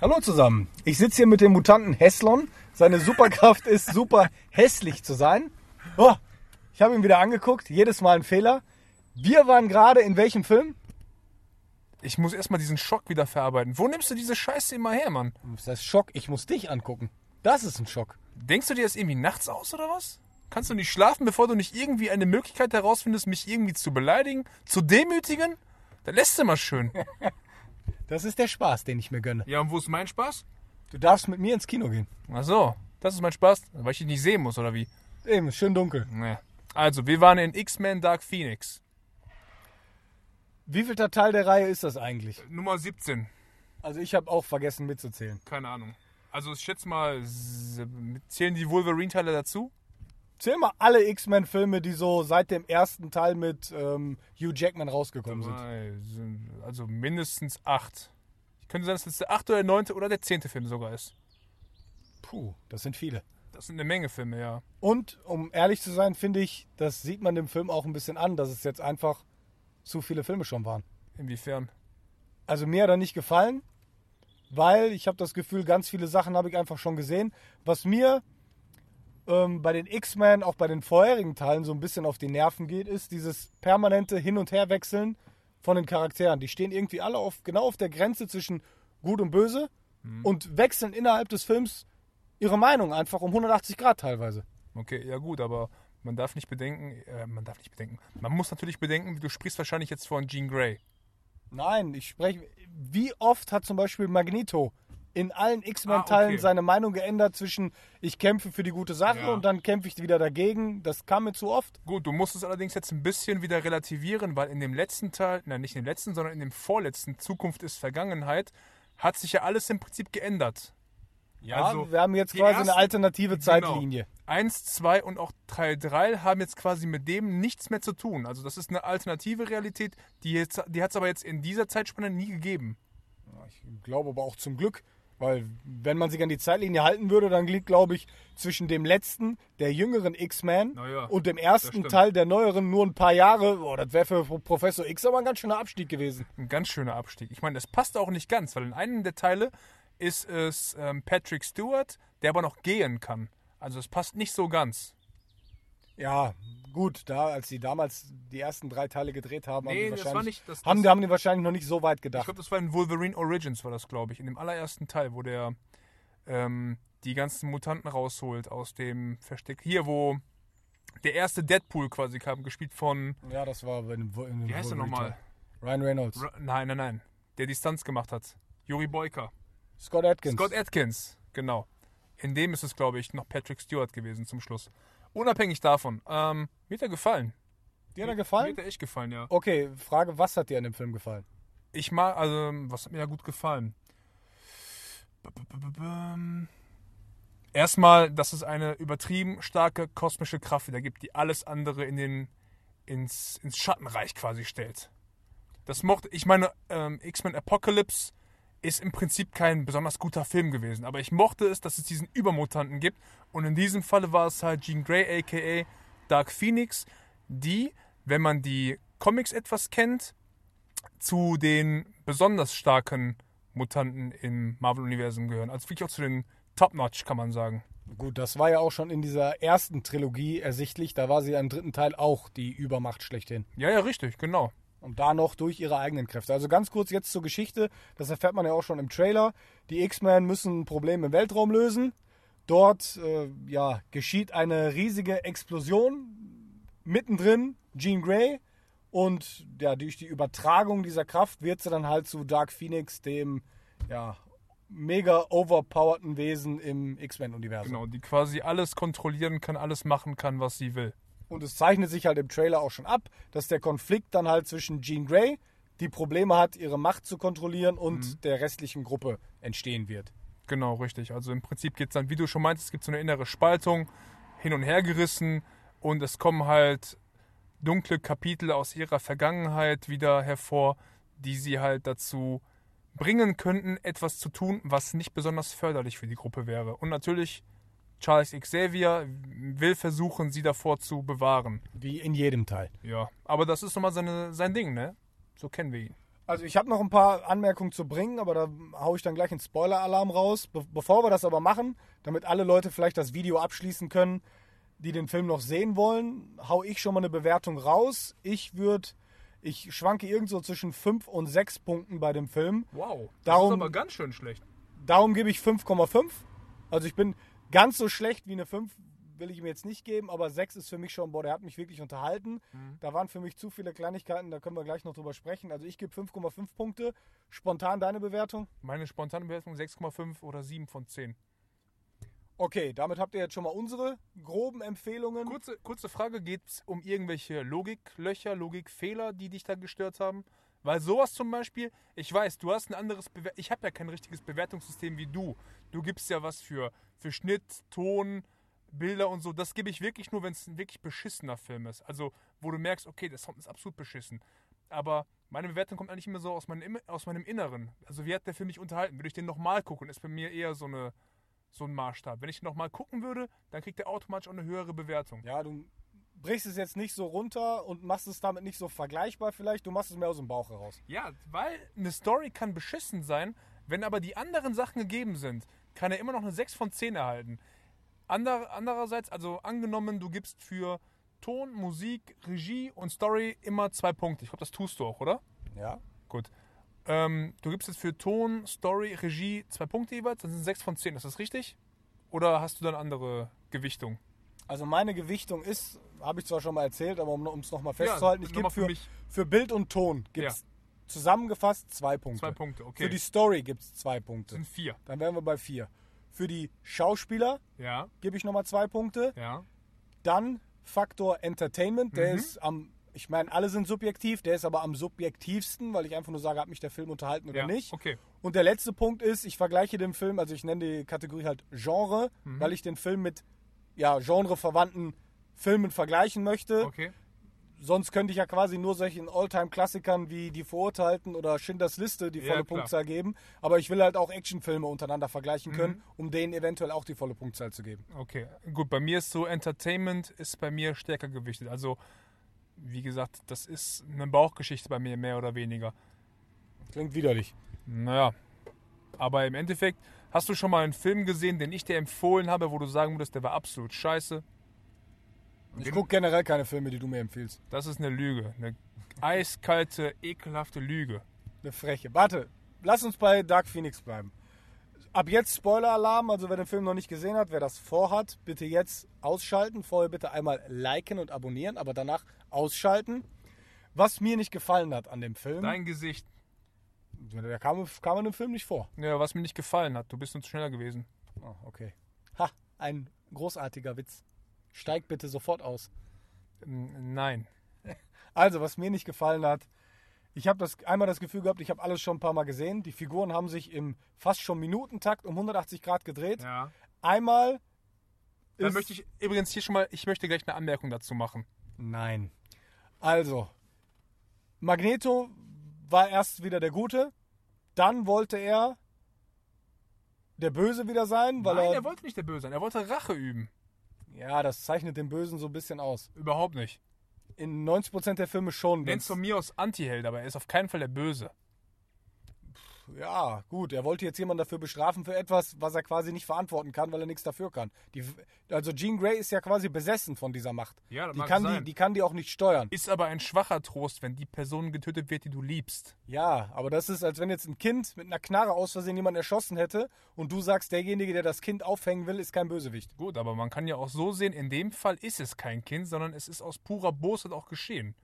Hallo zusammen. Ich sitze hier mit dem Mutanten Heslon. Seine Superkraft ist super hässlich zu sein. Oh, ich habe ihn wieder angeguckt. Jedes Mal ein Fehler. Wir waren gerade in welchem Film? Ich muss erstmal diesen Schock wieder verarbeiten. Wo nimmst du diese Scheiße immer her, Mann? Das ist Schock. Ich muss dich angucken. Das ist ein Schock. Denkst du dir das irgendwie nachts aus oder was? Kannst du nicht schlafen, bevor du nicht irgendwie eine Möglichkeit herausfindest, mich irgendwie zu beleidigen, zu demütigen? Dann lässt du mal schön. Das ist der Spaß, den ich mir gönne. Ja, und wo ist mein Spaß? Du darfst mit mir ins Kino gehen. Ach so, das ist mein Spaß, weil ich dich nicht sehen muss, oder wie? Eben, schön dunkel. Nee. Also, wir waren in X-Men Dark Phoenix. Wie viel Teil der Reihe ist das eigentlich? Nummer 17. Also ich habe auch vergessen mitzuzählen. Keine Ahnung. Also, ich schätze mal, zählen die Wolverine-Teile dazu? Zähl mal alle X-Men-Filme, die so seit dem ersten Teil mit ähm, Hugh Jackman rausgekommen sind. Also mindestens acht. Ich könnte sagen, dass es der achte oder der neunte oder der zehnte Film sogar ist. Puh, das sind viele. Das sind eine Menge Filme, ja. Und um ehrlich zu sein, finde ich, das sieht man dem Film auch ein bisschen an, dass es jetzt einfach zu viele Filme schon waren. Inwiefern? Also mir hat er nicht gefallen, weil ich habe das Gefühl, ganz viele Sachen habe ich einfach schon gesehen. Was mir ähm, bei den X-Men, auch bei den vorherigen Teilen so ein bisschen auf die Nerven geht, ist dieses permanente Hin- und Herwechseln von den Charakteren. Die stehen irgendwie alle auf, genau auf der Grenze zwischen Gut und Böse und wechseln innerhalb des Films ihre Meinung einfach um 180 Grad teilweise. Okay, ja gut, aber man darf nicht bedenken, äh, man darf nicht bedenken. Man muss natürlich bedenken, du sprichst wahrscheinlich jetzt von Jean Grey. Nein, ich spreche. Wie oft hat zum Beispiel Magneto in allen X-Men-Teilen Ah, okay. seine Meinung geändert zwischen ich kämpfe für die gute Sache Ja. und dann kämpfe ich wieder dagegen? Das kam mir zu oft. Gut, du musst es allerdings jetzt ein bisschen wieder relativieren, weil in dem letzten Teil, nein, nicht in dem letzten, sondern in dem vorletzten Zukunft ist Vergangenheit, hat sich ja alles im Prinzip geändert. Ja, Also, wir haben jetzt quasi ersten- eine alternative Genau. Zeitlinie. Eins, zwei und auch Teil 3 haben jetzt quasi mit dem nichts mehr zu tun. Also das ist eine alternative Realität, die, jetzt- die hat es aber jetzt in dieser Zeitspanne nie gegeben. Ich glaube aber auch zum Glück, weil wenn man sich an die Zeitlinie halten würde, dann liegt, glaube ich, zwischen dem letzten, der jüngeren X-Men ja, und dem ersten. Teil der neueren nur ein paar Jahre. Boah, das wäre für Professor X aber ein ganz schöner Abstieg gewesen. Ein ganz schöner Abstieg. Ich meine, das passt auch nicht ganz, weil in einem der Teile ist es ähm, Patrick Stewart, der aber noch gehen kann. Also es passt nicht so ganz. Ja, gut, da, als sie damals die ersten drei Teile gedreht haben, Nee, haben, die das wahrscheinlich, nicht- das- haben, das- haben die wahrscheinlich noch nicht so weit Ich gedacht. glaube, das war in Wolverine Origins, war das, glaube ich. In dem allerersten Teil, wo der ähm, die ganzen Mutanten rausholt aus dem Versteck. Hier, wo der erste Deadpool quasi kam, gespielt von. Ja, das war in, in, in Wie heißt er nochmal? Ryan Reynolds. Ra- Nein, nein, nein. Der die Stunts gemacht hat. Juri Boyka. Scott Atkins. Scott Atkins, genau. In dem ist es, glaube ich, noch Patrick Stewart gewesen zum Schluss. Unabhängig davon. Ähm, mir hat er gefallen. Dir hat er Mir gefallen? hat er echt gefallen, ja. Okay, Frage, was hat dir an dem Film gefallen? Ich mag, also, was hat mir ja gut gefallen? Ähm, Erstmal, dass es eine übertrieben starke kosmische Kraft wieder gibt, die alles andere in den, ins, ins Schattenreich quasi stellt. Das mochte, ich meine, ähm, X-Men Apocalypse ist im Prinzip kein besonders guter Film gewesen, aber ich mochte es, dass es diesen Übermutanten gibt und in diesem Falle war es halt Jean Grey aka Dark Phoenix, die, wenn man die Comics etwas kennt, zu den besonders starken Mutanten im Marvel-Universum gehören. Also wirklich auch zu den Top-Notch, kann man sagen. Gut, das war ja auch schon in dieser ersten Trilogie ersichtlich. Da war sie ja im dritten Teil auch die Übermacht schlechthin. Ja, ja, richtig, genau. Und da noch durch ihre eigenen Kräfte. Also ganz kurz jetzt zur Geschichte. Das erfährt man ja auch schon im Trailer. Die X-Men müssen ein Problem im Weltraum lösen. Dort äh, ja, geschieht eine riesige Explosion. Mittendrin Jean Grey. Und ja, durch die Übertragung dieser Kraft wird sie dann halt zu Dark Phoenix, dem ja, mega overpowerten Wesen im X-Men-Universum. Genau, die quasi alles kontrollieren kann, alles machen kann, was sie will. Und es zeichnet sich halt im Trailer auch schon ab, dass der Konflikt dann halt zwischen Jean Grey, die Probleme hat, ihre Macht zu kontrollieren, und der restlichen Gruppe entstehen wird. Genau, richtig. Also im Prinzip geht es dann, wie du schon meintest, es gibt so eine innere Spaltung, hin und her gerissen und es kommen halt dunkle Kapitel aus ihrer Vergangenheit wieder hervor, die sie halt dazu bringen könnten, etwas zu tun, was nicht besonders förderlich für die Gruppe wäre. Und natürlich, Charles Xavier will versuchen, sie davor zu bewahren. Wie in jedem Teil. Ja, aber das ist nochmal seine, sein Ding, ne? So kennen wir ihn. Also ich habe noch ein paar Anmerkungen zu bringen, aber da haue ich dann gleich einen Spoiler-Alarm raus. Be bevor wir das aber machen, damit alle Leute vielleicht das Video abschließen können, die den Film noch sehen wollen, hau ich schon mal eine Bewertung raus. Ich würde, ich schwanke irgendwo zwischen 5 und 6 Punkten bei dem Film. Wow. Das Darum- ist aber ganz schön schlecht. Darum gebe ich 5,5. Also ich bin ganz so schlecht wie eine 5 will ich ihm jetzt nicht geben, aber 6 ist für mich schon, boah, der hat mich wirklich unterhalten. Da waren für mich zu viele Kleinigkeiten, da können wir gleich noch drüber sprechen. Also ich gebe 5,5 Punkte. Spontan deine Bewertung? Meine spontane Bewertung 6,5 oder 7 von 10. Okay, damit habt ihr jetzt schon mal unsere groben Empfehlungen. Kurze, kurze Frage, geht es um irgendwelche Logiklöcher, Logikfehler, die dich da gestört haben? Weil sowas zum Beispiel, ich weiß, du hast ein anderes Bewer Ich habe ja kein richtiges Bewertungssystem wie du. Du gibst ja was für, für Schnitt, Ton, Bilder und so. Das gebe ich wirklich nur, wenn es ein wirklich beschissener Film ist. Also, wo du merkst, okay, der Sound ist absolut beschissen. Aber meine Bewertung kommt eigentlich immer so aus meinem, aus meinem Inneren. Also, wie hat der Film mich unterhalten? Würde ich den nochmal gucken, ist bei mir eher so, eine, so ein Maßstab. Wenn ich den nochmal gucken würde, dann kriegt er automatisch auch eine höhere Bewertung. Ja, du brichst es jetzt nicht so runter und machst es damit nicht so vergleichbar vielleicht. Du machst es mehr aus dem Bauch heraus. Ja, weil eine Story kann beschissen sein, wenn aber die anderen Sachen gegeben sind, kann er immer noch eine 6 von 10 erhalten. Ander, andererseits, also angenommen, du gibst für Ton, Musik, Regie und Story immer zwei Punkte. Ich glaube, das tust du auch, oder? Ja. Gut. Ähm, du gibst jetzt für Ton, Story, Regie zwei Punkte jeweils, dann sind 6 von 10. Ist das richtig? Oder hast du dann andere Gewichtung? Also meine Gewichtung ist, habe ich zwar schon mal erzählt, aber um es nochmal festzuhalten, ich gebe für für, für Bild und Ton gibt es zusammengefasst zwei Punkte. Zwei Punkte, okay. Für die Story gibt es zwei Das Punkte. sind vier. Dann wären wir bei vier. Für die Schauspieler Ja, gebe ich nochmal zwei Punkte. ja. Dann Faktor Entertainment, der Mhm. ist am, ich meine, alle sind subjektiv, der ist aber am subjektivsten, weil ich einfach nur sage, hat mich der Film unterhalten oder ja. nicht. Okay. Und der letzte Punkt ist, ich vergleiche den Film, also ich nenne die Kategorie halt Genre, Mhm. weil ich den Film mit ja, genreverwandten Filmen vergleichen möchte. Okay. Sonst könnte ich ja quasi nur solchen Alltime-Klassikern wie Die Verurteilten oder Schindlers Liste die Ja, volle klar. Punktzahl geben. Aber ich will halt auch Actionfilme untereinander vergleichen Mhm. können, um denen eventuell auch die volle Punktzahl zu geben. Okay, gut, bei mir ist so, Entertainment ist bei mir stärker gewichtet. Also, wie gesagt, das ist eine Bauchgeschichte bei mir, mehr oder weniger. Klingt widerlich. Naja, aber im Endeffekt, hast du schon mal einen Film gesehen, den ich dir empfohlen habe, wo du sagen würdest, der war absolut scheiße? Ich gucke generell keine Filme, die du mir empfiehlst. Das ist eine Lüge. Eine eiskalte, ekelhafte Lüge. Eine Freche. Warte, lass uns bei Dark Phoenix bleiben. Ab jetzt Spoiler-Alarm, also wer den Film noch nicht gesehen hat, wer das vorhat, bitte jetzt ausschalten. Vorher bitte einmal liken und abonnieren, aber danach ausschalten. Was mir nicht gefallen hat an dem Film, Dein Gesicht. Der kam, kam in dem Film nicht vor. Ja, was mir nicht gefallen hat. Du bist uns schneller gewesen. Oh, okay. Ha, ein großartiger Witz. Steig bitte sofort aus. Nein. Also, was mir nicht gefallen hat, ich habe das einmal das Gefühl gehabt, ich habe alles schon ein paar Mal gesehen. Die Figuren haben sich im fast schon Minutentakt um 180 Grad gedreht. Ja. Einmal Dann möchte ich übrigens hier schon mal, ich möchte gleich eine Anmerkung dazu machen. Nein. Also, Magneto war erst wieder der Gute, dann wollte er der Böse wieder sein, weil Nein, er, er wollte nicht der Böse sein. Er wollte Rache üben. ja, das zeichnet den Bösen so ein bisschen aus. Überhaupt nicht. In 90% der Filme schon. Nenn's wenn's- von mir aus Anti-Held, aber er ist auf keinen Fall der Böse. Ja, gut, er wollte jetzt jemanden dafür bestrafen für etwas, was er quasi nicht verantworten kann, weil er nichts dafür kann. Die, also Jean Grey ist ja quasi besessen von dieser Macht. Ja, das die kann sein. die, die kann die auch nicht steuern. Ist aber ein schwacher Trost, wenn die Person getötet wird, die du liebst. Ja, aber das ist, als wenn jetzt ein Kind mit einer Knarre aus Versehen jemanden erschossen hätte und du sagst, derjenige, der das Kind aufhängen will, ist kein Bösewicht. Gut, aber man kann ja auch so sehen, in dem Fall ist es kein Kind, sondern es ist aus purer Bosheit auch geschehen.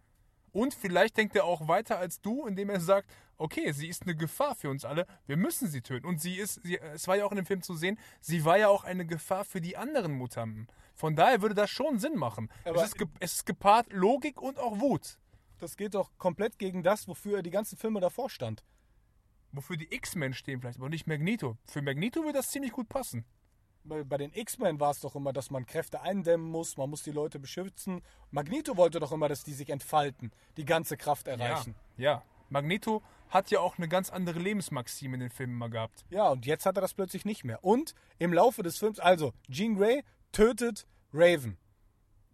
Und vielleicht denkt er auch weiter als du, indem er sagt, okay, sie ist eine Gefahr für uns alle, wir müssen sie töten. Und sie ist, sie, es war ja auch in dem Film zu sehen, sie war ja auch eine Gefahr für die anderen Mutanten. Von daher würde das schon Sinn machen. Aber- es, ist es ist gepaart Logik und auch Wut. Das geht doch komplett gegen das, wofür er die ganzen Filme davor stand. Wofür die X-Men stehen vielleicht, aber nicht Magneto. Für Magneto würde das ziemlich gut passen. Bei, bei den X-Men war es doch immer, dass man Kräfte eindämmen muss, man muss die Leute beschützen. Magneto wollte doch immer, dass die sich entfalten, die ganze Kraft erreichen. Ja, ja. Magneto hat ja auch eine ganz andere Lebensmaxime in den Filmen mal gehabt. Ja, und jetzt hat er das plötzlich nicht mehr. Und im Laufe des Films, also Jean Grey tötet Raven.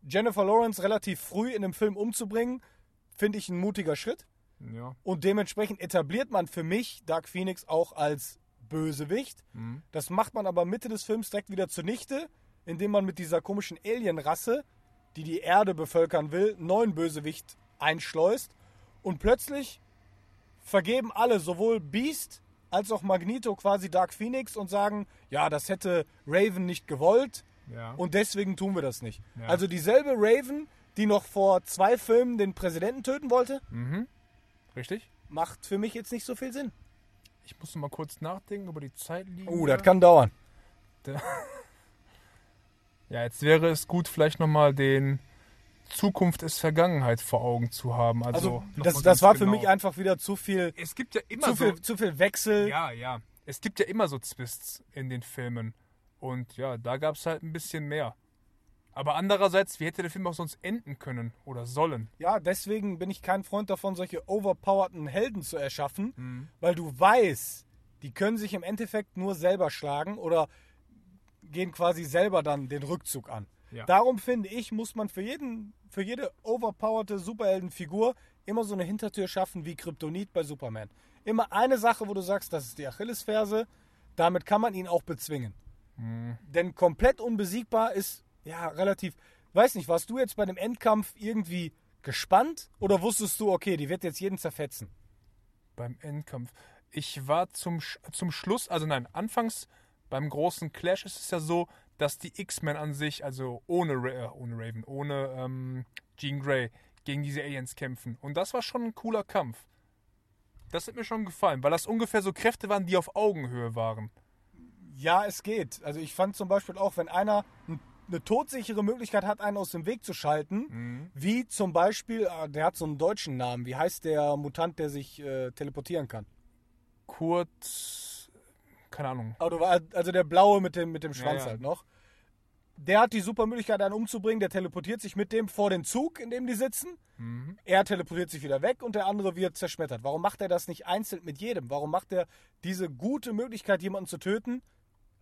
Jennifer Lawrence relativ früh in dem Film umzubringen, finde ich ein mutiger Schritt. Ja. Und dementsprechend etabliert man für mich Dark Phoenix auch als Bösewicht. Mhm. Das macht man aber Mitte des Films direkt wieder zunichte, indem man mit dieser komischen Alienrasse, die die Erde bevölkern will, einen neuen Bösewicht einschleust. Und plötzlich vergeben alle, sowohl Beast als auch Magneto, quasi Dark Phoenix und sagen, ja, das hätte Raven nicht gewollt Ja. und deswegen tun wir das nicht. Ja. Also dieselbe Raven, die noch vor zwei Filmen den Präsidenten töten wollte, mhm. Richtig? macht für mich jetzt nicht so viel Sinn. Ich muss noch mal kurz nachdenken über die Zeitlinie. Oh, das kann dauern. Ja, jetzt wäre es gut, vielleicht nochmal den Zukunft ist Vergangenheit vor Augen zu haben. Also, Also, das, das war für genau. mich einfach wieder zu viel, Es gibt ja immer zu so. viel, zu viel Wechsel. Ja, ja. Es gibt ja immer so Twists in den Filmen. Und ja, da gab es halt ein bisschen mehr. Aber andererseits, wie hätte der Film auch sonst enden können oder sollen? Ja, deswegen bin ich kein Freund davon, solche overpowerten Helden zu erschaffen, Mhm. weil du weißt, die können sich im Endeffekt nur selber schlagen oder gehen quasi selber dann den Rückzug an. Ja. Darum finde ich, muss man für, jeden, für jede overpowerte Superheldenfigur immer so eine Hintertür schaffen wie Kryptonit bei Superman. Immer eine Sache, wo du sagst, das ist die Achillesferse, damit kann man ihn auch bezwingen. Mhm. Denn komplett unbesiegbar ist ja relativ. Weiß nicht, warst du jetzt bei dem Endkampf irgendwie gespannt oder wusstest du, okay, die wird jetzt jeden zerfetzen? Beim Endkampf. Ich war zum, zum Schluss, also nein, anfangs beim großen Clash ist es ja so, dass die X-Men an sich, also ohne, äh, ohne Raven, ohne ähm, Jean Grey, gegen diese Aliens kämpfen. Und das war schon ein cooler Kampf. Das hat mir schon gefallen, weil das ungefähr so Kräfte waren, die auf Augenhöhe waren. Ja, es geht. Also ich fand zum Beispiel auch, wenn einer n- eine todsichere Möglichkeit hat, einen aus dem Weg zu schalten, wie zum Beispiel, äh, der hat so einen deutschen Namen, wie heißt der Mutant, der sich äh, teleportieren kann? Kurt, keine Ahnung. Also also der blaue mit dem, mit dem Schwanz Ja, ja. halt noch. Der hat die super Möglichkeit, einen umzubringen. Der teleportiert sich mit dem vor den Zug, in dem die sitzen. Mhm. Er teleportiert sich wieder weg und der andere wird zerschmettert. Warum macht er das nicht einzeln mit jedem? Warum macht er diese gute Möglichkeit, jemanden zu töten,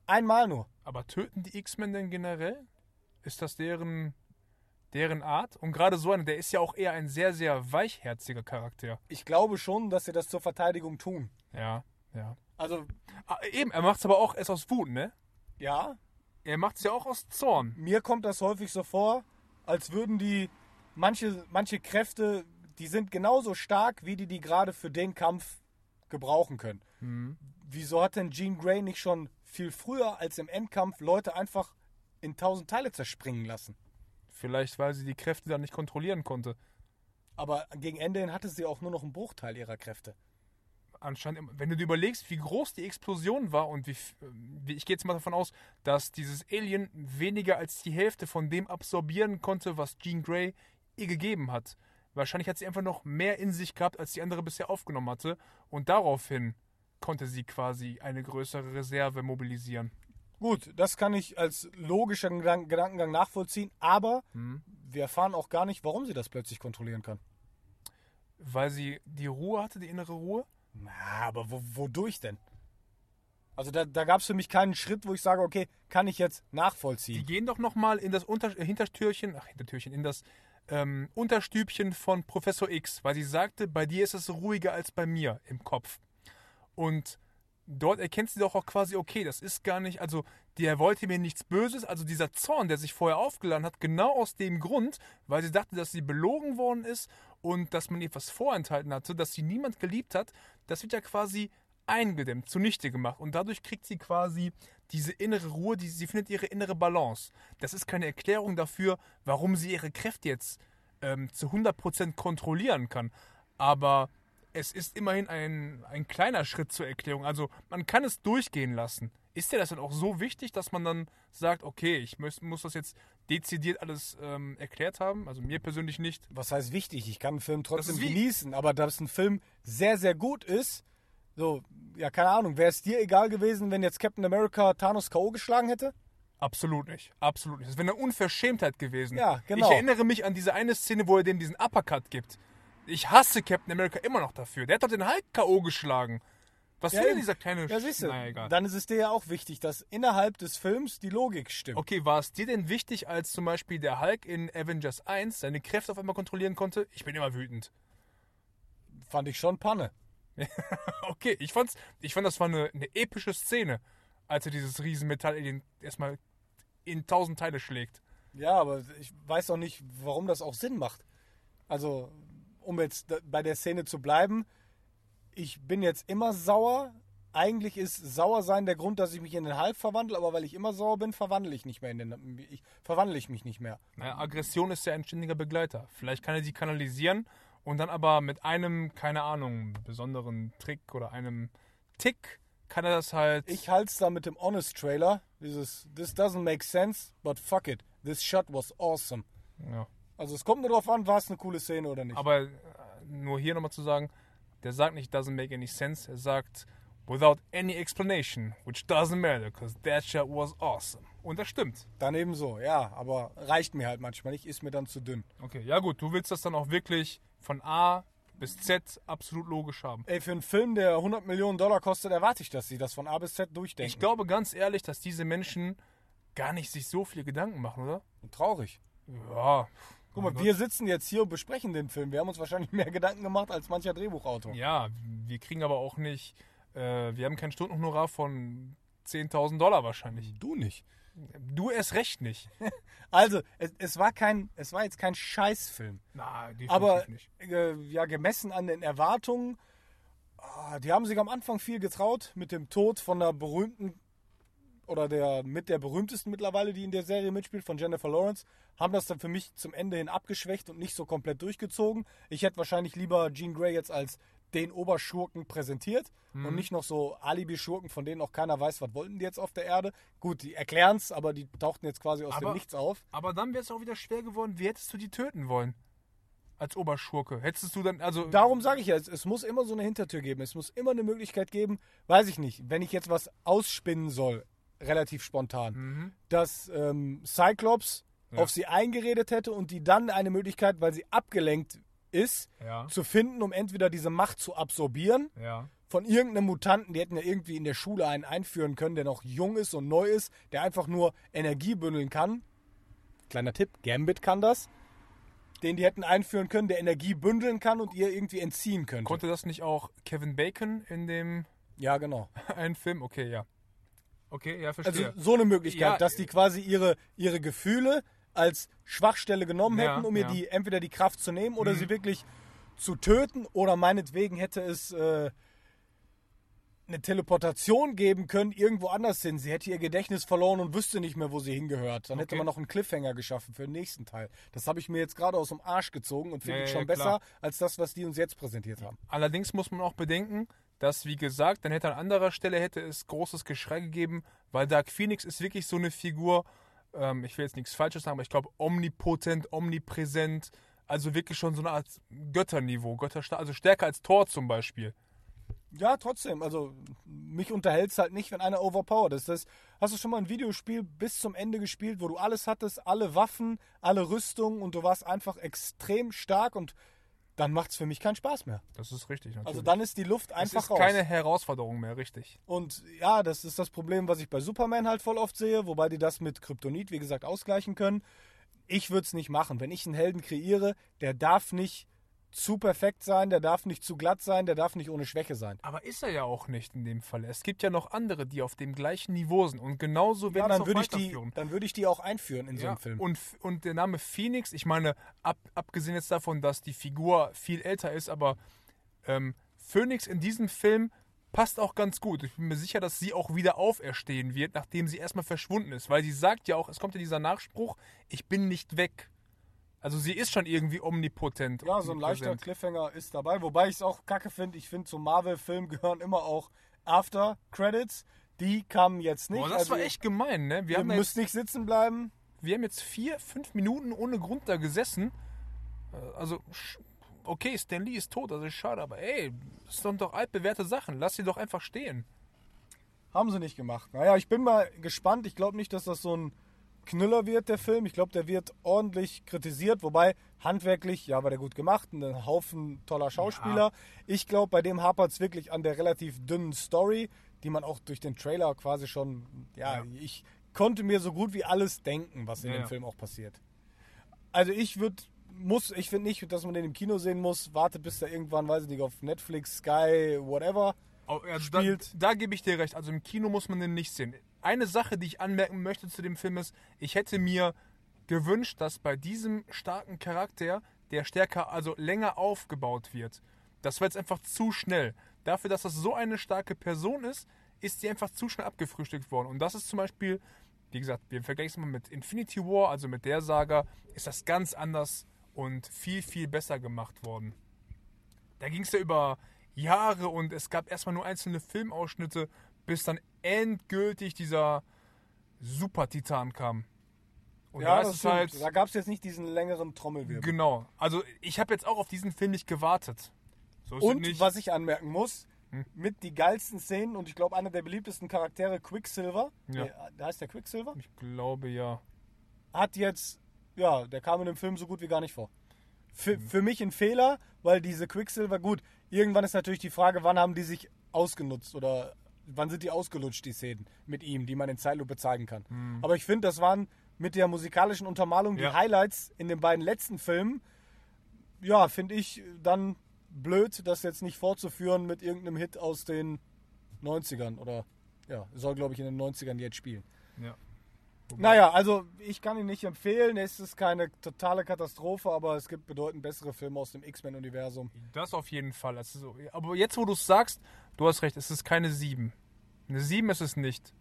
einmal nur? Aber töten die X-Men denn generell? Ist das deren, deren Art? Und gerade so einer, der ist ja auch eher ein sehr, sehr weichherziger Charakter. Ich glaube schon, dass sie das zur Verteidigung tun. Ja, ja. Also, Ah, eben, er macht es aber auch erst aus Wut, ne? ja, Er macht es ja auch aus Zorn. mir kommt das häufig so vor, als würden die manche, manche Kräfte, die sind genauso stark, wie die die gerade für den Kampf gebrauchen können. Wieso hat denn Jean Grey nicht schon viel früher als im Endkampf Leute einfach in tausend Teile zerspringen lassen? Vielleicht, weil sie die Kräfte dann nicht kontrollieren konnte. Aber gegen Ende hin hatte sie auch nur noch einen Bruchteil ihrer Kräfte. Anscheinend, wenn du dir überlegst, wie groß die Explosion war und wie, wie ich gehe jetzt mal davon aus, dass dieses Alien weniger als die Hälfte von dem absorbieren konnte, was Jean Grey ihr gegeben hat. Wahrscheinlich hat sie einfach noch mehr in sich gehabt, als die andere bisher aufgenommen hatte. Und daraufhin konnte sie quasi eine größere Reserve mobilisieren. Gut, das kann ich als logischer Gedan- Gedankengang nachvollziehen, aber Mhm. wir erfahren auch gar nicht, warum sie das plötzlich kontrollieren kann. Weil sie die Ruhe hatte, die innere Ruhe. Na, aber wo, wodurch denn? Also da, da gab es für mich keinen Schritt, wo ich sage, okay, kann ich jetzt Die nachvollziehen. gehen doch nochmal in das Unter äh, Hintertürchen, ach, Hintertürchen, in das ähm, Unterstübchen von Professor X, weil sie sagte, bei dir ist es ruhiger als bei mir im Kopf. Und dort erkennt sie doch auch quasi, okay, das ist gar nicht, also der wollte mir nichts Böses, also dieser Zorn, der sich vorher aufgeladen hat, genau aus dem Grund, weil sie dachte, dass sie belogen worden ist und dass man ihr was vorenthalten hatte, dass sie niemand geliebt hat, das wird ja quasi eingedämmt, zunichte gemacht. Und dadurch kriegt sie quasi diese innere Ruhe, die, sie findet ihre innere Balance. Das ist keine Erklärung dafür, warum sie ihre Kräfte jetzt ähm, zu 100% kontrollieren kann. Aber es ist immerhin ein, ein kleiner Schritt zur Erklärung. Also man kann es durchgehen lassen. Ist dir das dann auch so wichtig, dass man dann sagt, okay, ich muss, muss das jetzt dezidiert alles ähm, erklärt haben? Also mir persönlich nicht. Was heißt wichtig? Ich kann einen Film trotzdem genießen, aber dass ein Film sehr, sehr gut ist, so, ja, keine Ahnung, wäre es dir egal gewesen, wenn jetzt Captain America Thanos K.O. geschlagen hätte? Absolut nicht. Absolut nicht. Das wäre eine Unverschämtheit gewesen. Ja, genau. Ich erinnere mich an diese eine Szene, wo er dem diesen Uppercut gibt. Ich hasse Captain America immer noch dafür. Der hat doch den Hulk K.O. geschlagen. Was Ja, will denn dieser kleine Ja, siehst du, Naja, egal. dann ist es dir ja auch wichtig, dass innerhalb des Films die Logik stimmt. Okay, war es dir denn wichtig, als zum Beispiel der Hulk in Avengers 1 seine Kräfte auf einmal kontrollieren konnte? Ich bin immer wütend. fand ich schon Panne. Okay, ich fand's, ich fand, das war eine, eine epische Szene, als er dieses Riesenmetall erstmal in tausend Teile schlägt. Ja, aber ich weiß auch nicht, warum das auch Sinn macht. Also, um jetzt bei der Szene zu bleiben, ich bin jetzt immer sauer. Eigentlich ist sauer sein der Grund, dass ich mich in den Hulk verwandle, aber weil ich immer sauer bin, verwandle ich nicht mehr in den ich verwandle ich mich nicht mehr. Naja, Aggression ist ja ein ständiger Begleiter. Vielleicht kann er sie kanalisieren und dann aber mit einem, keine Ahnung, besonderen Trick oder einem Tick kann er das halt. Ich halte es da mit dem Honest Trailer, dieses This doesn't make sense, but fuck it. This shot was awesome. Ja. Also es kommt nur darauf an, war es eine coole Szene oder nicht. Aber äh, nur hier nochmal zu sagen, der sagt nicht doesn't make any sense, er sagt without any explanation, which doesn't matter, because that shot was awesome. Und das stimmt. Dann eben so, ja, aber reicht mir halt manchmal nicht, ist mir dann zu dünn. Okay, ja gut, du willst das dann auch wirklich von A bis Z absolut logisch haben. Ey, für einen Film, der 100 Millionen Dollar kostet, erwarte ich, dass sie das von A bis Z durchdenken. Ich glaube ganz ehrlich, dass diese Menschen gar nicht sich so viele Gedanken machen, oder? Traurig. Ja. Guck mal, wir sitzen jetzt hier und besprechen den Film. Wir haben uns wahrscheinlich mehr Gedanken gemacht als mancher Drehbuchautor. Ja, wir kriegen aber auch nicht, äh, wir haben kein Stundenhonorar von 10.000 Dollar wahrscheinlich. Du nicht. Du erst recht nicht. Also, es, es war kein, es war jetzt kein Scheißfilm. Na, definitiv Aber nicht. äh, ja, gemessen an den Erwartungen, ah, die haben sich am Anfang viel getraut mit dem Tod von der berühmten oder der mit der berühmtesten mittlerweile, die in der Serie mitspielt, von Jennifer Lawrence, haben das dann für mich zum Ende hin abgeschwächt und nicht so komplett durchgezogen. Ich hätte wahrscheinlich lieber Jean Grey jetzt als den Oberschurken präsentiert und nicht noch so Alibi-Schurken, von denen auch keiner weiß, was wollten die jetzt auf der Erde. Gut, die erklären es, aber die tauchten jetzt quasi aus Aber- dem Nichts auf. Aber dann wäre es auch wieder schwer geworden, wie hättest du die töten wollen? Als Oberschurke. Hättest du dann, also. Darum sage ich ja, es, es muss immer so eine Hintertür geben. Es muss immer eine Möglichkeit geben, weiß ich nicht, wenn ich jetzt was ausspinnen soll, relativ spontan, Mhm. dass ähm, Cyclops Ja. auf sie eingeredet hätte und die dann eine Möglichkeit, weil sie abgelenkt ist, Ja. zu finden, um entweder diese Macht zu absorbieren Ja. von irgendeinem Mutanten, die hätten ja irgendwie in der Schule einen einführen können, der noch jung ist und neu ist, der einfach nur Energie bündeln kann. Kleiner Tipp, Gambit kann das. Den die hätten einführen können, der Energie bündeln kann und ihr irgendwie entziehen könnte. Konnte das nicht auch Kevin Bacon in dem Ja, genau. einen Film? Okay, ja. Okay, ja, Also verstehe. so eine Möglichkeit, Ja, dass die quasi ihre, ihre Gefühle als Schwachstelle genommen Ja, hätten, um ihr die entweder die Kraft zu nehmen oder Mhm. sie wirklich zu töten oder meinetwegen hätte es äh, eine Teleportation geben können, irgendwo anders hin. Sie hätte ihr Gedächtnis verloren und wüsste nicht mehr, wo sie hingehört. Dann hätte Okay. man noch einen Cliffhanger geschaffen für den nächsten Teil. Das habe ich mir jetzt gerade aus dem Arsch gezogen und finde Ja, ich ja, schon klar. besser als das, was die uns jetzt präsentiert haben. Allerdings muss man auch bedenken, dass, wie gesagt, dann hätte an anderer Stelle hätte es großes Geschrei gegeben, weil Dark Phoenix ist wirklich so eine Figur, ähm, ich will jetzt nichts Falsches sagen, aber ich glaube omnipotent, omnipräsent, also wirklich schon so eine Art Götterniveau, Göttersta also stärker als Thor zum Beispiel. Ja, trotzdem. Also mich unterhält es halt nicht, wenn einer overpowered ist. Das, hast du schon mal ein Videospiel bis zum Ende gespielt, wo du alles hattest, alle Waffen, alle Rüstungen und du warst einfach extrem stark und dann macht es für mich keinen Spaß mehr. Das ist richtig. Natürlich. Also dann ist die Luft es einfach ist raus. keine Herausforderung mehr, richtig. Und ja, das ist das Problem, was ich bei Superman halt voll oft sehe, wobei die das mit Kryptonit, wie gesagt, ausgleichen können. Ich würde es nicht machen. Wenn ich einen Helden kreiere, der darf nicht zu perfekt sein, der darf nicht zu glatt sein, der darf nicht ohne Schwäche sein. Aber ist er ja auch nicht in dem Fall. Es gibt ja noch andere, die auf dem gleichen Niveau sind und genauso Ja, werden dann es auch würde ich, die, dann würde ich die auch einführen in so Ja, einem Film. Und, und der Name Phoenix, ich meine, ab, abgesehen jetzt davon, dass die Figur viel älter ist, aber ähm, Phoenix in diesem Film passt auch ganz gut. Ich bin mir sicher, dass sie auch wieder auferstehen wird, nachdem sie erstmal verschwunden ist. Weil sie sagt ja auch, es kommt ja dieser Nachspruch, ich bin nicht weg. Also sie ist schon irgendwie omnipotent. Ja, so ein leichter. Cliffhanger ist dabei, wobei ich es auch kacke finde. Ich finde, zum Marvel-Film gehören immer auch After-Credits. Die kamen jetzt nicht. Boah, das also war echt gemein, ne? Wir Ihr haben, jetzt, nicht sitzen bleiben. wir haben jetzt vier, fünf Minuten ohne Grund da gesessen. Also, okay, Stan Lee ist tot, das ist schade, aber ey, das sind doch altbewährte Sachen. Lass sie doch einfach stehen. Haben sie nicht gemacht. Naja, ich bin mal gespannt. Ich glaube nicht, dass das so ein Knüller wird, der Film. Ich glaube, der wird ordentlich kritisiert. Wobei, handwerklich, ja, war der gut gemacht. Ein Haufen toller Schauspieler. Ich glaube, bei dem hapert es wirklich an der relativ dünnen Story, die man auch durch den Trailer quasi schon, ja, Ja. ich konnte mir so gut wie alles denken, was in Ja, dem ja. Film auch passiert. Also ich würde muss, ich finde nicht, dass man den im Kino sehen muss. Warte, bis der irgendwann, weiß ich nicht, auf Netflix, Sky, whatever. Ja, spielt. Da, da gebe ich dir recht. Also im Kino muss man den nicht sehen. Eine Sache, die ich anmerken möchte zu dem Film ist, ich hätte mir gewünscht, dass bei diesem starken Charakter der stärker, also länger aufgebaut wird. Das war jetzt einfach zu schnell. Dafür, dass das so eine starke Person ist, ist sie einfach zu schnell abgefrühstückt worden. Und das ist zum Beispiel, wie gesagt, wir vergleichen es mal mit Infinity War, also mit der Saga, ist das ganz anders und viel, viel besser gemacht worden. Da ging es ja über Jahre und es gab erstmal nur einzelne Filmausschnitte, bis dann endgültig dieser Super-Titan kam. Und ja, da das ist stimmt. halt. Da gab es jetzt nicht diesen längeren Trommelwirbel. Genau. Also ich habe jetzt auch auf diesen Film nicht gewartet. So ist Und nicht. was ich anmerken muss, Hm. mit die geilsten Szenen und ich glaube einer der beliebtesten Charaktere, Quicksilver, Ja. nee, da heißt der Quicksilver, Ich glaube ja. hat jetzt, ja, der kam in dem Film so gut wie gar nicht vor. Für, Hm. für mich ein Fehler, weil diese Quicksilver, gut, irgendwann ist natürlich die Frage, wann haben die sich ausgenutzt oder wann sind die ausgelutscht, die Szenen mit ihm, die man in Zeitlupe zeigen kann. Aber ich finde, das waren mit der musikalischen Untermalung die. Ja. Highlights in den beiden letzten Filmen. Ja, finde ich dann blöd, das jetzt nicht fortzuführen mit irgendeinem Hit aus den 90ern oder ja, soll glaube ich in den 90ern jetzt spielen. ja. Naja, also ich kann ihn nicht empfehlen. Es ist keine totale Katastrophe, aber es gibt bedeutend bessere Filme aus dem X-Men-Universum. Das auf jeden Fall. So. Aber jetzt, wo du es sagst, du hast recht, es ist keine 7. Eine 7 ist es nicht.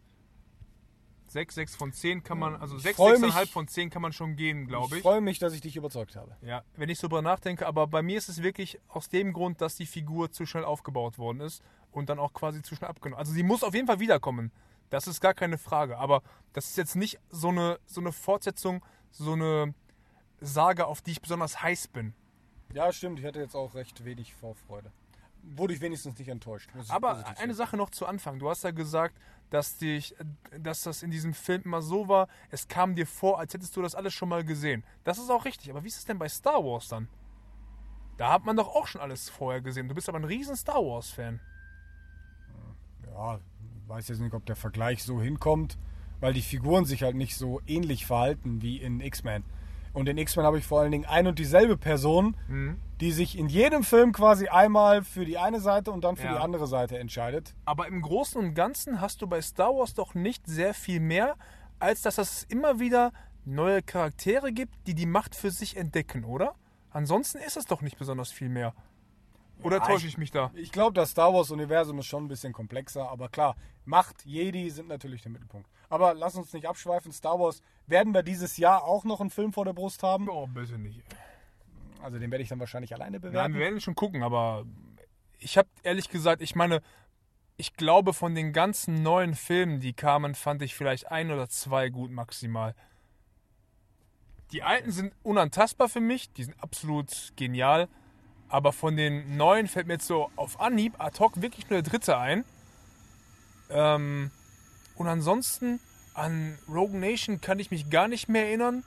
6, 6 von 10 kann man, also 6, freu 6,5 mich- von 10 kann man schon gehen, glaube Ich ich. freue mich, dass ich dich überzeugt habe. Ja, wenn ich so drüber nachdenke, aber bei mir ist es wirklich aus dem Grund, dass die Figur zu schnell aufgebaut worden ist und dann auch quasi zu schnell abgenommen. Also sie muss auf jeden Fall wiederkommen. Das ist gar keine Frage. Aber das ist jetzt nicht so eine, so eine Fortsetzung, so eine Sage, auf die ich besonders heiß bin. Ja, stimmt. Ich hatte jetzt auch recht wenig Vorfreude. Wurde ich wenigstens nicht enttäuscht. Aber eine. Sache noch zu Anfang. Du hast ja gesagt, dass, dich, dass das in diesem Film immer so war, es kam dir vor, als hättest du das alles schon mal gesehen. Das ist auch richtig. Aber wie ist es denn bei Star Wars dann? Da hat man doch auch schon alles vorher gesehen. Du bist aber ein riesen Star Wars-Fan. Ja, weiß jetzt nicht, ob der Vergleich so hinkommt, weil die Figuren sich halt nicht so ähnlich verhalten wie in X-Men. Und in X-Men habe ich vor allen Dingen ein und dieselbe Person, Mhm. die sich in jedem Film quasi einmal für die eine Seite und dann für Ja. die andere Seite entscheidet. Aber im Großen und Ganzen hast du bei Star Wars doch nicht sehr viel mehr, als dass es immer wieder neue Charaktere gibt, die die Macht für sich entdecken, oder? Ansonsten ist es doch nicht besonders viel mehr. Oder Ja, täusche ich- ich mich da? Ich glaube, das Star Wars-Universum ist schon ein bisschen komplexer, aber klar, Macht, Jedi sind natürlich der Mittelpunkt. Aber lass uns nicht abschweifen. Star Wars werden wir dieses Jahr auch noch einen Film vor der Brust haben. Oh, bitte nicht. Also den werde ich dann wahrscheinlich alleine Nein, bewerten. wir werden schon gucken, aber ich habe ehrlich gesagt, ich meine, ich glaube, von den ganzen neuen Filmen, die kamen, fand ich vielleicht ein oder zwei gut maximal. Die alten sind unantastbar für mich, die sind absolut genial, aber von den neuen fällt mir jetzt so auf Anhieb ad hoc wirklich nur der dritte ein. Ähm, und ansonsten an Rogue Nation kann ich mich gar nicht mehr erinnern,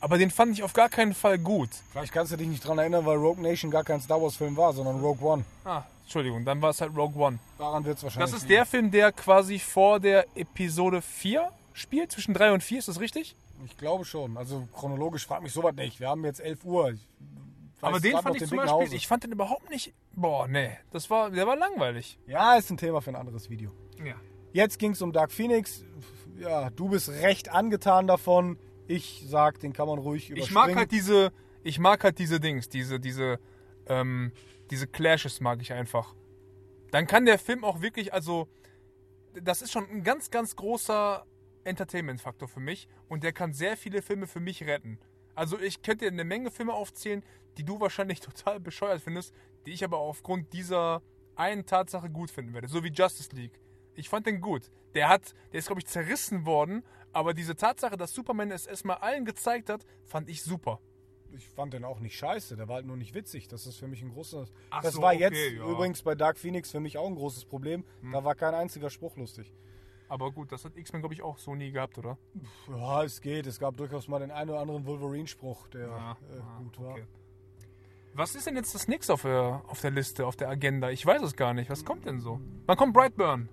aber den fand ich auf gar keinen Fall gut. Vielleicht kannst du dich nicht dran erinnern, weil Rogue Nation gar kein Star Wars-Film war, sondern Rogue One. Ah, Entschuldigung, dann war es halt Rogue One. Daran wird es wahrscheinlich. Das ist der Film, der quasi vor der Episode 4 spielt, zwischen 3 und 4, ist das richtig? Ich glaube schon. Also chronologisch frag mich sowas nicht. Wir haben jetzt 11 Uhr. Ich Aber den fand ich zum Weg nach Beispiel, Hause. ich fand den überhaupt nicht, boah, nee, das war, der war langweilig. Ja, ist ein Thema für ein anderes Video. Ja. Jetzt ging es um Dark Phoenix. Ja, du bist recht angetan davon. Ich sag, den kann man ruhig überspringen. Ich mag halt diese, ich mag halt diese Dings, diese, diese, ähm, diese Clashes mag ich einfach. Dann kann der Film auch wirklich, also, das ist schon ein ganz, ganz großer Entertainment-Faktor für mich und der kann sehr viele Filme für mich retten. Also ich könnte dir eine Menge Filme aufzählen, die du wahrscheinlich total bescheuert findest, die ich aber aufgrund dieser einen Tatsache gut finden werde. So wie Justice League. Ich fand den gut. Der hat, der ist glaube ich zerrissen worden, aber diese Tatsache, dass Superman es erstmal allen gezeigt hat, fand ich super. Ich fand den auch nicht scheiße. Der war halt nur nicht witzig. Das ist für mich ein großes. Ach das so, war okay, jetzt ja. Hm. übrigens bei Dark Phoenix für mich auch ein großes Problem. Da war kein einziger Spruch lustig. Aber gut, das hat X-Men glaube ich auch so nie gehabt, oder? Ja, es geht. Es gab durchaus mal den einen oder anderen Wolverine-Spruch, der Ah, äh, ah, gut war. okay. Was ist denn jetzt das nächste auf der, auf der Liste, auf der Agenda? Ich weiß es gar nicht. Was kommt denn so? Wann kommt Brightburn?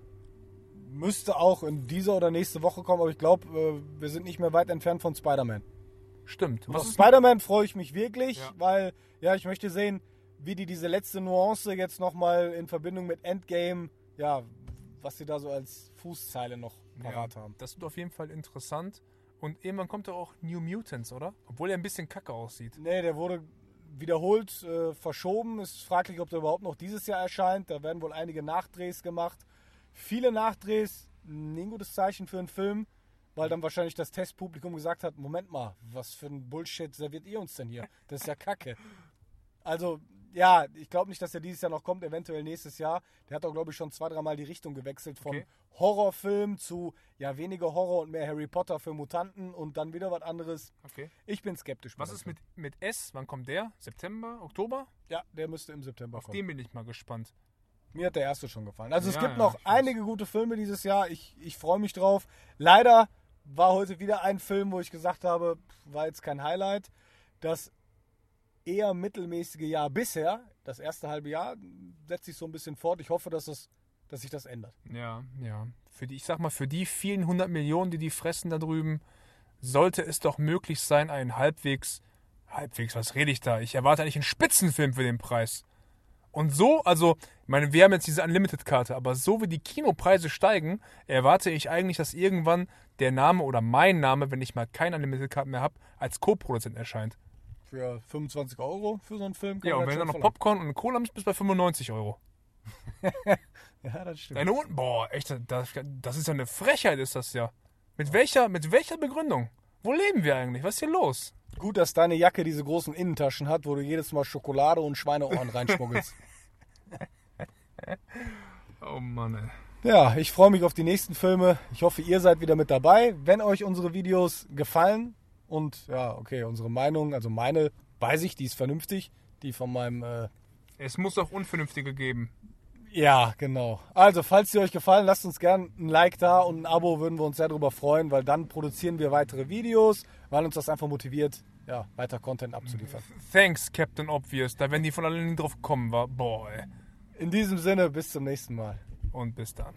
Müsste auch in dieser oder nächste Woche kommen, aber ich glaube, äh, wir sind nicht mehr weit entfernt von Spider-Man. Stimmt. Auf Was ist Spider-Man freue ich mich wirklich, Ja. weil ja, ich möchte sehen, wie die diese letzte Nuance jetzt nochmal in Verbindung mit Endgame, ja, was sie da so als Fußzeile noch parat haben. Das wird auf jeden Fall interessant. Und irgendwann kommt doch auch New Mutants, oder? Obwohl er ein bisschen kacke aussieht. Nee, der wurde wiederholt äh, verschoben. Ist fraglich, ob der überhaupt noch dieses Jahr erscheint. Da werden wohl einige Nachdrehs gemacht. Viele Nachdrehs, ein gutes Zeichen für einen Film, weil dann wahrscheinlich das Testpublikum gesagt hat, Moment mal, was für ein Bullshit serviert ihr uns denn hier? Das ist ja Kacke. Also, ja, ich glaube nicht, dass er dieses Jahr noch kommt, eventuell nächstes Jahr. Der hat auch, glaube ich, schon zwei, dreimal die Richtung gewechselt von Okay. Horrorfilm zu, ja, weniger Horror und mehr Harry Potter für Mutanten und dann wieder was anderes. Okay. Ich bin skeptisch. Was ist mit, mit S? Wann kommt der? September? Oktober? Ja, der müsste im September Auf kommen. den bin ich mal gespannt. Mir hat der erste schon gefallen. Also es Ja, gibt ja, noch einige gute Filme dieses Jahr. Ich, ich freue mich drauf. Leider war heute wieder ein Film, wo ich gesagt habe, war jetzt kein Highlight. Das eher mittelmäßige Jahr bisher, das erste halbe Jahr, setzt sich so ein bisschen fort. Ich hoffe, dass, es, dass sich das ändert. Ja, ja. Für die, ich sag mal, für die vielen hundert Millionen, die die fressen da drüben, sollte es doch möglich sein, einen halbwegs, halbwegs, was rede ich da? Ich erwarte eigentlich einen Spitzenfilm für den Preis. Und so, also, ich meine, wir haben jetzt diese Unlimited-Karte, aber so wie die Kinopreise steigen, erwarte ich eigentlich, dass irgendwann der Name oder mein Name, wenn ich mal keine Unlimited-Karte mehr habe, als Co-Produzent erscheint. Für 25 Euro für so einen Film. Ja, und wenn du schon noch verlangen. Popcorn und Cola hast, bist du bei 95 Euro. Ja, das stimmt. Deine Unten, boah, echt, das, das ist ja eine Frechheit, ist das ja. Mit welcher, mit welcher Begründung? Wo leben wir eigentlich? Was ist hier los? Gut, dass deine Jacke diese großen Innentaschen hat, wo du jedes Mal Schokolade und Schweineohren reinschmuggelst. Oh Mann, ey. Ja, ich freue mich auf die nächsten Filme. Ich hoffe, ihr seid wieder mit dabei. Wenn euch unsere Videos gefallen und ja, okay, unsere Meinung, also meine, weiß ich, die ist vernünftig. Die von meinem, äh, Es muss auch Unvernünftige geben. ja, genau. Also, falls sie euch gefallen, lasst uns gerne ein Like da und ein Abo, würden wir uns sehr darüber freuen, weil dann produzieren wir weitere Videos, weil uns das einfach motiviert, ja, weiter Content abzuliefern. Thanks, Captain Obvious. Da wenn die von alleine drauf kommen war. Boah, ey. In diesem Sinne, bis zum nächsten Mal. Und bis dann.